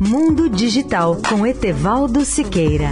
Mundo Digital com Etevaldo Siqueira.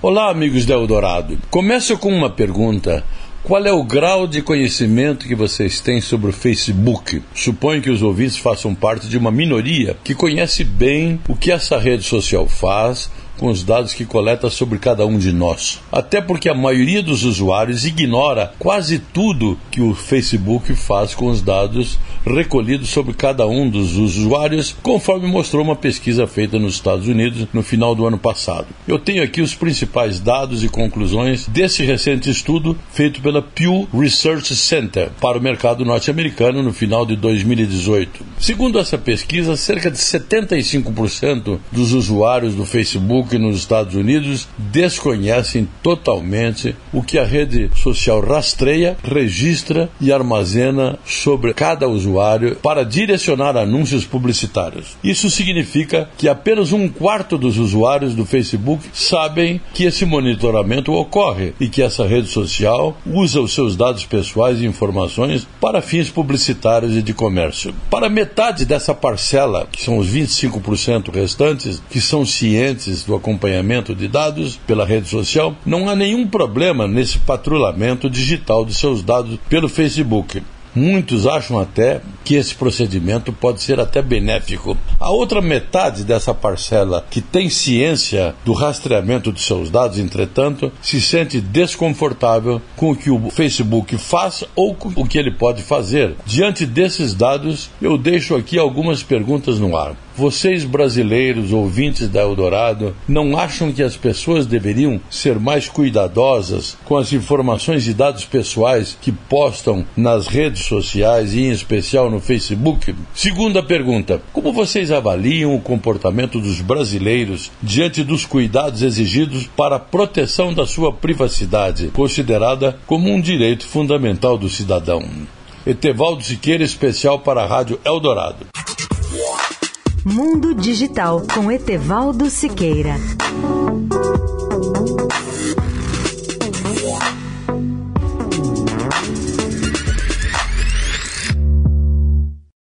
Olá, amigos da Eldorado. Começo com uma pergunta. Qual é o grau de conhecimento que vocês têm sobre o Facebook? Suponho que os ouvintes façam parte de uma minoria que conhece bem o que essa rede social faz, com os dados que coleta sobre cada um de nós. Até porque a maioria dos usuários ignora quase tudo que o Facebook faz com os dados recolhidos sobre cada um dos usuários, conforme mostrou uma pesquisa feita nos Estados Unidos no final do ano passado. Eu tenho aqui os principais dados e conclusões desse recente estudo feito pela Pew Research Center para o mercado norte-americano no final de 2018. Segundo essa pesquisa, cerca de 75% dos usuários do Facebook nos Estados Unidos desconhecem totalmente o que a rede social rastreia, registra e armazena sobre cada usuário para direcionar anúncios publicitários. Isso significa que apenas um quarto dos usuários do Facebook sabem que esse monitoramento ocorre e que essa rede social usa os seus dados pessoais e informações para fins publicitários e de comércio. Para metade dessa parcela, que são os 25% restantes, que são cientes do acompanhamento de dados pela rede social, não há nenhum problema nesse patrulhamento digital de seus dados pelo Facebook. Muitos acham até que esse procedimento pode ser até benéfico. A outra metade dessa parcela que tem ciência do rastreamento de seus dados, entretanto, se sente desconfortável com o que o Facebook faz ou com o que ele pode fazer. Diante desses dados, eu deixo aqui algumas perguntas no ar. Vocês, brasileiros, ouvintes da Eldorado, não acham que as pessoas deveriam ser mais cuidadosas com as informações e dados pessoais que postam nas redes sociais e, em especial, no Facebook? Segunda pergunta: como vocês avaliam o comportamento dos brasileiros diante dos cuidados exigidos para a proteção da sua privacidade, considerada como um direito fundamental do cidadão? Etevaldo Siqueira, especial para a Rádio Eldorado. Mundo Digital com Etevaldo Siqueira.